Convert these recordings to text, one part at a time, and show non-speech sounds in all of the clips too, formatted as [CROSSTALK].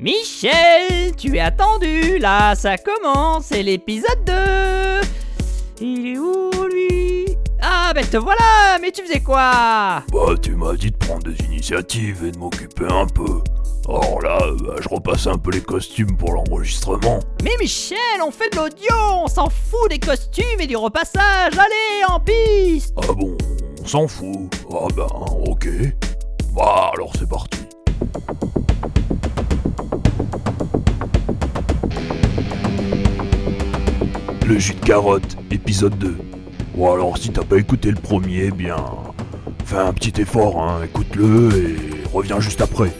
Michel, tu es attendu, là ça commence, c'est l'épisode 2 Il est où lui? Ah ben te voilà, mais tu faisais quoi? Bah, tu m'as dit de prendre des initiatives et de m'occuper un peu. Or là, bah, je repasse un peu les costumes pour l'enregistrement. Mais Michel, on fait de l'audio, on s'en fout des costumes et du repassage, allez, en piste Ah bon, on s'en fout. Ah ben, ok. Bah, alors c'est parti. Le jus de carotte, épisode 2. Bon alors si t'as pas écouté le premier, eh bien... Fais un petit effort, hein, écoute-le et reviens juste après.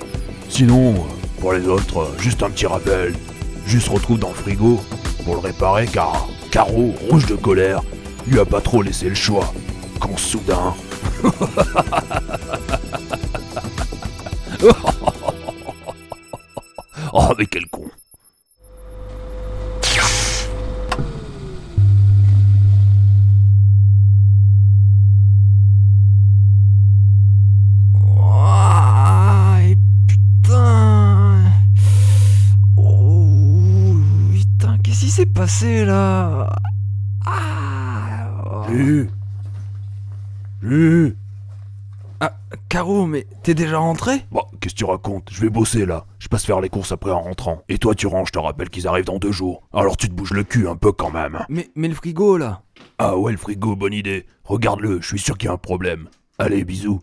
Sinon, pour les autres, juste un petit rappel. Juste retrouve dans le frigo pour le réparer car Caro, rouge de colère, lui a pas trop laissé le choix. Quand soudain... [LAUGHS] oh mais quel con passé là Ah. oh. Ah, Caro, mais t'es déjà rentré Bon, qu'est-ce que tu racontes Je vais bosser là. Je passe faire les courses après en rentrant. Et toi, tu ranges, je te rappelle qu'ils arrivent dans deux jours. Alors tu te bouges le cul un peu quand même. mais, mais le frigo là Ah ouais, le frigo, bonne idée. Regarde-le, je suis sûr qu'il y a un problème. Allez, bisous.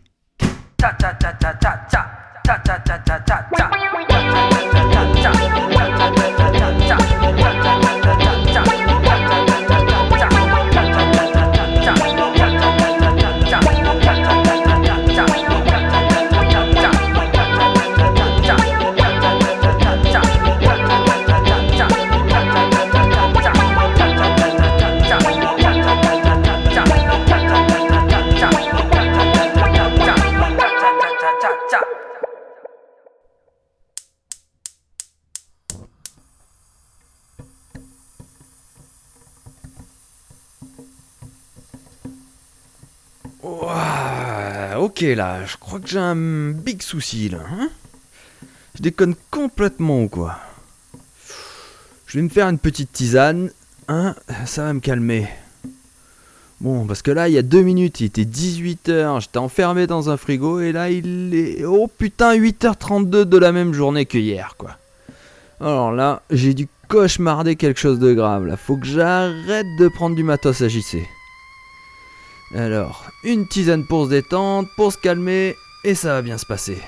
Ok là, je crois que j'ai un big souci là. hein je déconne complètement ou quoi? Je vais me faire une petite tisane, hein, ça va me calmer. Bon, parce que là, il y a deux minutes, il était 18h, j'étais enfermé dans un frigo, et là, il est... Oh putain, 8h32 de la même journée que hier, quoi. Alors là, j'ai dû cauchemarder quelque chose de grave, là. Faut que j'arrête de prendre du matos à JC. Alors, une tisane pour se détendre, pour se calmer, et ça va bien se passer.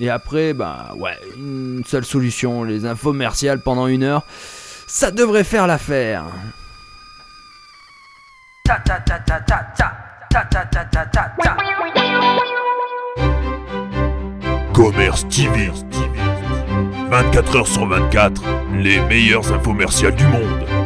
Et après, bah ouais, une seule solution, les infos pendant une heure, ça devrait faire l'affaire. Commerce TV. 24 heures sur 24, les meilleures infomerciales du monde.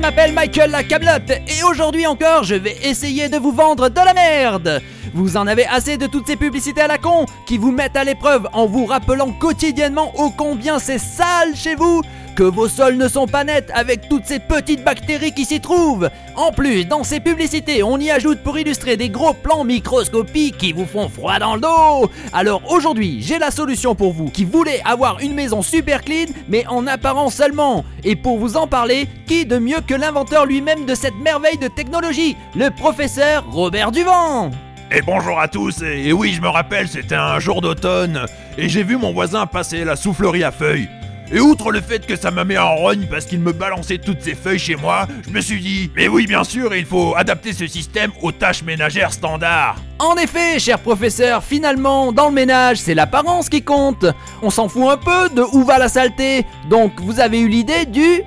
M'appelle Michael la Camelote et aujourd'hui encore je vais essayer de vous vendre de la merde. Vous en avez assez de toutes ces publicités à la con qui vous mettent à l'épreuve en vous rappelant quotidiennement ô combien c'est sale chez vous, que vos sols ne sont pas nets avec toutes ces petites bactéries qui s'y trouvent. En plus, dans ces publicités, on y ajoute pour illustrer des gros plans microscopiques qui vous font froid dans le dos. Alors aujourd'hui, j'ai la solution pour vous qui voulez avoir une maison super clean mais en apparence seulement. Et pour vous en parler, qui de mieux que l'inventeur lui-même de cette merveille de technologie, le professeur Robert Duvant Et bonjour à tous, et oui, je me rappelle, c'était un jour d'automne, et j'ai vu mon voisin passer la soufflerie à feuilles. Et outre le fait que ça m'a mis en rogne parce qu'il me balançait toutes ces feuilles chez moi, je me suis dit, mais oui, bien sûr, il faut adapter ce système aux tâches ménagères standards. En effet, cher professeur, finalement, dans le ménage, c'est l'apparence qui compte. On s'en fout un peu de où va la saleté. Donc, vous avez eu l'idée du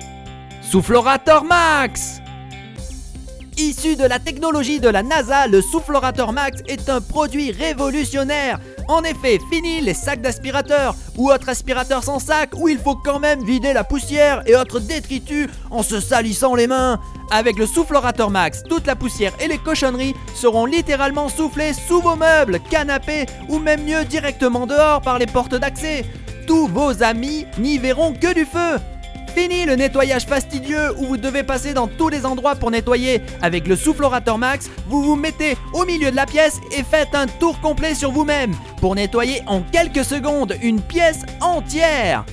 Soufflorator Max. Issu de la technologie de la NASA, le Soufflorator Max est un produit révolutionnaire. En effet, fini les sacs d'aspirateur ou autres aspirateurs sans sac où il faut quand même vider la poussière et autres détritus en se salissant les mains. Avec le Soufflorator Max, toute la poussière et les cochonneries seront littéralement soufflées sous vos meubles, canapés ou même mieux directement dehors par les portes d'accès. Tous vos amis n'y verront que du feu. Fini le nettoyage fastidieux où vous devez passer dans tous les endroits pour nettoyer. Avec le soufflorateur Max, vous vous mettez au milieu de la pièce et faites un tour complet sur vous-même pour nettoyer en quelques secondes une pièce entière.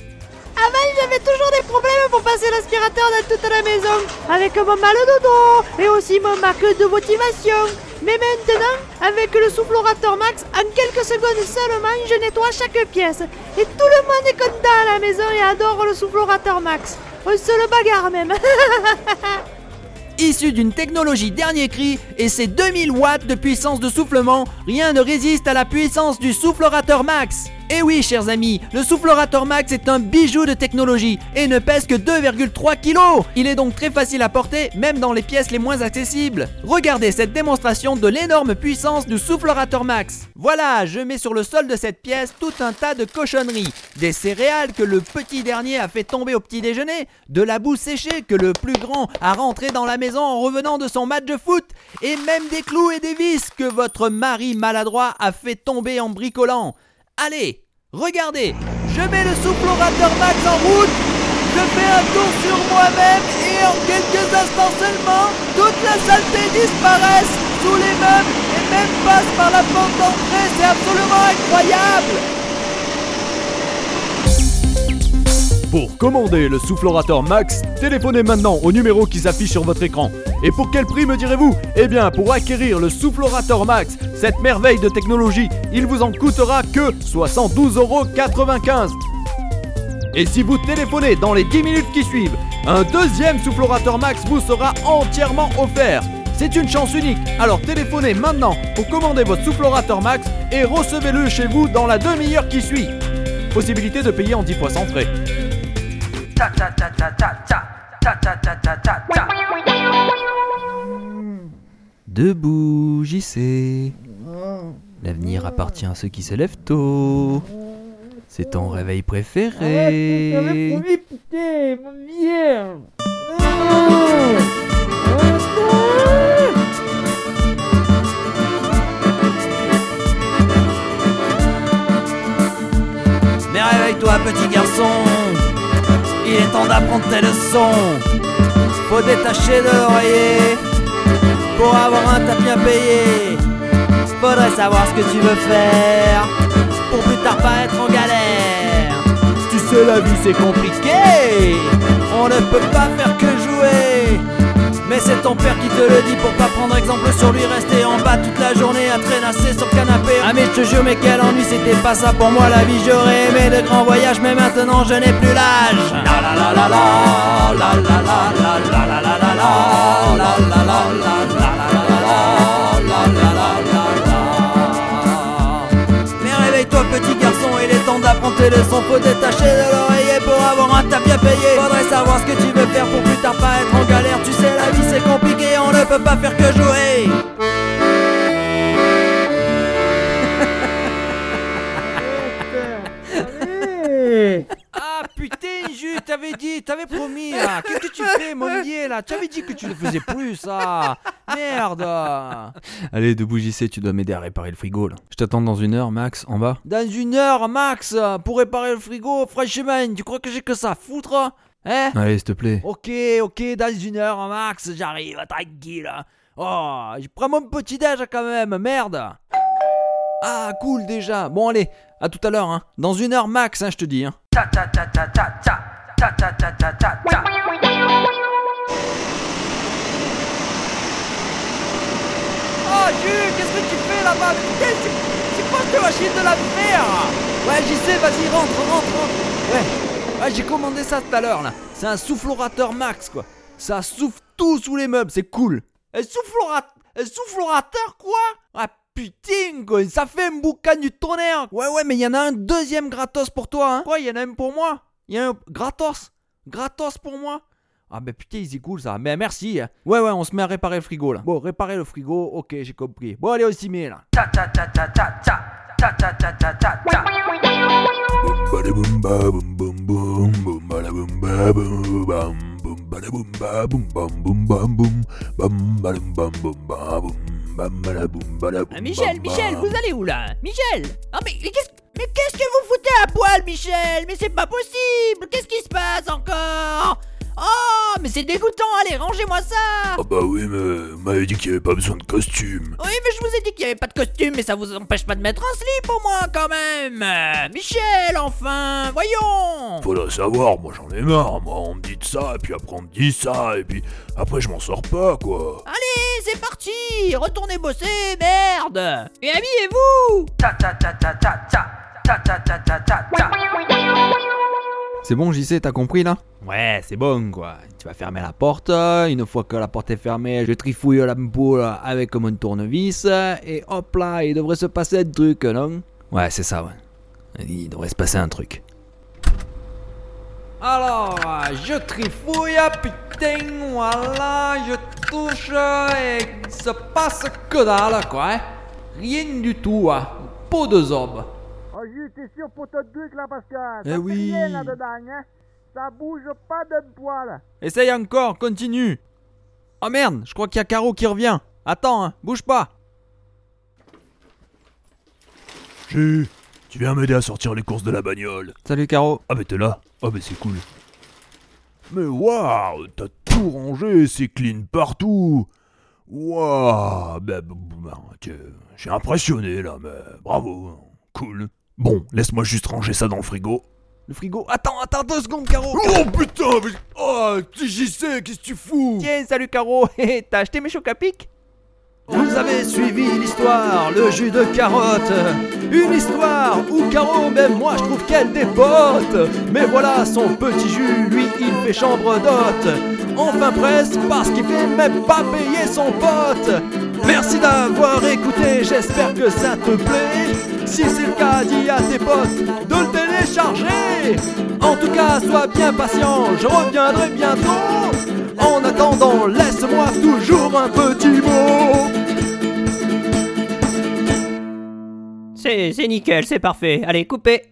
Avant, j'avais toujours des problèmes pour passer l'aspirateur dans toute la maison, avec mon mal au dodo et aussi mon manque de motivation. Mais maintenant, avec le soufflorateur Max, en quelques secondes seulement, je nettoie chaque pièce. Et tout le monde est content à la maison et adore le soufflorateur Max. On se le bagarre même. [LAUGHS] Issu d'une technologie dernier cri et ses 2000 watts de puissance de soufflement, rien ne résiste à la puissance du soufflorateur Max. Et oui, chers amis, le soufflorateur Max est un bijou de technologie et ne pèse que 2,3 kg. Il est donc très facile à porter, même dans les pièces les moins accessibles. Regardez cette démonstration de l'énorme puissance du soufflorateur Max. Voilà, je mets sur le sol de cette pièce tout un tas de cochonneries. Des céréales que le petit dernier a fait tomber au petit déjeuner, de la boue séchée que le plus grand a rentré dans la maison en revenant de son match de foot, et même des clous et des vis que votre mari maladroit a fait tomber en bricolant. Allez, regardez, je mets le soufflorateur Max en route, je fais un tour sur moi-même et en quelques instants seulement, toute la saleté disparaît sous les meubles et même passe par la porte d'entrée, c'est absolument incroyable. Pour commander le soufflorateur Max, téléphonez maintenant au numéro qui s'affiche sur votre écran. Et pour quel prix me direz-vous Eh bien, pour acquérir le soufflorateur Max, cette merveille de technologie, il vous en coûtera que 72,95€. Et si vous téléphonez dans les 10 minutes qui suivent, un deuxième soufflorateur Max vous sera entièrement offert. C'est une chance unique, alors téléphonez maintenant pour commander votre soufflorateur Max et recevez-le chez vous dans la demi-heure qui suit. Possibilité de payer en 10 fois sans frais. Debout, JC. L'avenir appartient à ceux qui se lèvent tôt. C'est ton réveil préféré. putain, mon merde. Mais réveille-toi, petit garçon. Il est temps d'apprendre tes leçons. Faut détacher de l'oreiller pour avoir un tapis à payer. Faudrait savoir ce que tu veux faire pour plus tard pas être en galère. Tu sais, la vie c'est compliqué. On ne peut pas faire que jouer. Mais c'est ton père qui te le dit pour pas prendre exemple sur lui, rester en bas toute la journée à traînasser sur le canapé. Ah mais je te jure, mais quel ennui, c'était pas ça pour moi la vie. J'aurais aimé de grands voyages, mais maintenant je n'ai plus l'âge. La la la la la, tes leçons Faut détacher de l'oreiller pour avoir un tapis à payer Faudrait savoir ce que tu veux faire pour plus tard pas être en galère. Tu sais la vie c'est compliqué, on ne peut pas faire que jouer là Tu avais dit que tu ne faisais plus ça Merde Allez debout JC, tu dois m'aider à réparer le frigo là Je t'attends dans une heure Max, en bas Dans une heure Max Pour réparer le frigo, franchement, tu crois que j'ai que ça à foutre Hein Allez, s'il te plaît. Ok, ok, dans une heure, Max, j'arrive, tranquille. Oh, je prends mon petit déj quand même, merde. Ah, cool déjà. Bon, allez, à tout à l'heure, hein. Dans une heure max, hein, je te dis. Hein. Oh, Jules, qu'est-ce que tu fais là-bas? Putain, c'est- C'est quoi cette machine de la fer? Ouais, j'y sais, vas-y, rentre, rentre, rentre. Ouais, ouais j'ai commandé ça tout à l'heure, là. C'est un soufflorateur max, quoi. Ça souffle tout sous les meubles, c'est cool. Un soufflorateur, quoi? Ah, putain, quoi, ça fait un boucan du tonnerre. Ouais, ouais, mais il y en a un deuxième gratos pour toi, hein. Quoi, il y en a un pour moi? Il y a un gratos? Gratos pour moi? Ah ben putain, c'est cool ça. Mais merci. hein. Ouais ouais, on se met à réparer le frigo là. Bon, réparer le frigo, ok, j'ai compris. Bon, allez, on s'y met là. Boom badaboom ba boom boom boom boom badaboom ba boom bam boom badaboom ba boom bam boom bam boom bam badum bam boom ba boom bam badaboom badaboom Ah, Michel, Michel, vous allez où là Michel Ah mais, mais qu'est-ce mais qu'est-ce que vous foutez à poil, Michel Mais c'est pas possible Qu'est-ce qui se passe encore mais c'est dégoûtant, allez, rangez-moi ça Ah bah oui, mais vous m'avez dit qu'il n'y avait pas besoin de costume. Oui, mais je vous ai dit qu'il n'y avait pas de costume, mais ça vous empêche pas de mettre un slip au moins quand même Euh, Michel, enfin Voyons Faudrait savoir, moi j'en ai marre, moi on me dit de ça, et puis après on me dit ça, et puis après je m'en sors pas, quoi. Allez, c'est parti Retournez bosser, merde Et habillez-vous C'est bon, JC, t'as compris là? Ouais, c'est bon quoi. Tu vas fermer la porte. Une fois que la porte est fermée, je trifouille la boule avec mon tournevis. Et hop là, il devrait se passer un truc, non? Ouais, c'est ça, ouais. Il devrait se passer un truc. Alors, je trifouille, putain, voilà, je touche et il se passe que dalle, quoi. hein. Rien du tout, hein. Peau de zob. Oh, Jus, t'es sûr pour ton truc là parce que Eh ça fait oui. rien là-dedans, hein Ça bouge pas d'un poil. Essaye encore, continue. Oh merde, je crois qu'il y a Caro qui revient. Attends, hein, bouge pas. J'ai... Tu viens m'aider à sortir les courses de la bagnole. Salut Caro. Ah mais t'es là Ah mais c'est cool. Mais waouh, t'as tout rangé, c'est clean partout. Waouh, bah, bah, bah, tiens, j'ai impressionné là, mais bravo, cool. Bon, laisse-moi juste ranger ça dans le frigo. Le frigo. Attends, attends deux secondes, Caro. Oh putain, mais... Oh, sais, qu'est-ce que tu fous? Tiens, salut Caro. [LAUGHS] T'as acheté mes chocs à pic? Vous avez suivi l'histoire, le jus de carotte. Une histoire où Caro, même moi, je trouve qu'elle dépote. Mais voilà, son petit jus, lui, il fait chambre d'hôte. Enfin presse, parce qu'il fait même pas payer son pote. Merci d'avoir écouté, j'espère que ça te plaît. Si c'est le cas, dis à tes potes de le télécharger. En tout cas, sois bien patient, je reviendrai bientôt. En attendant, laisse-moi toujours un petit mot. C'est nickel, c'est parfait. Allez, coupez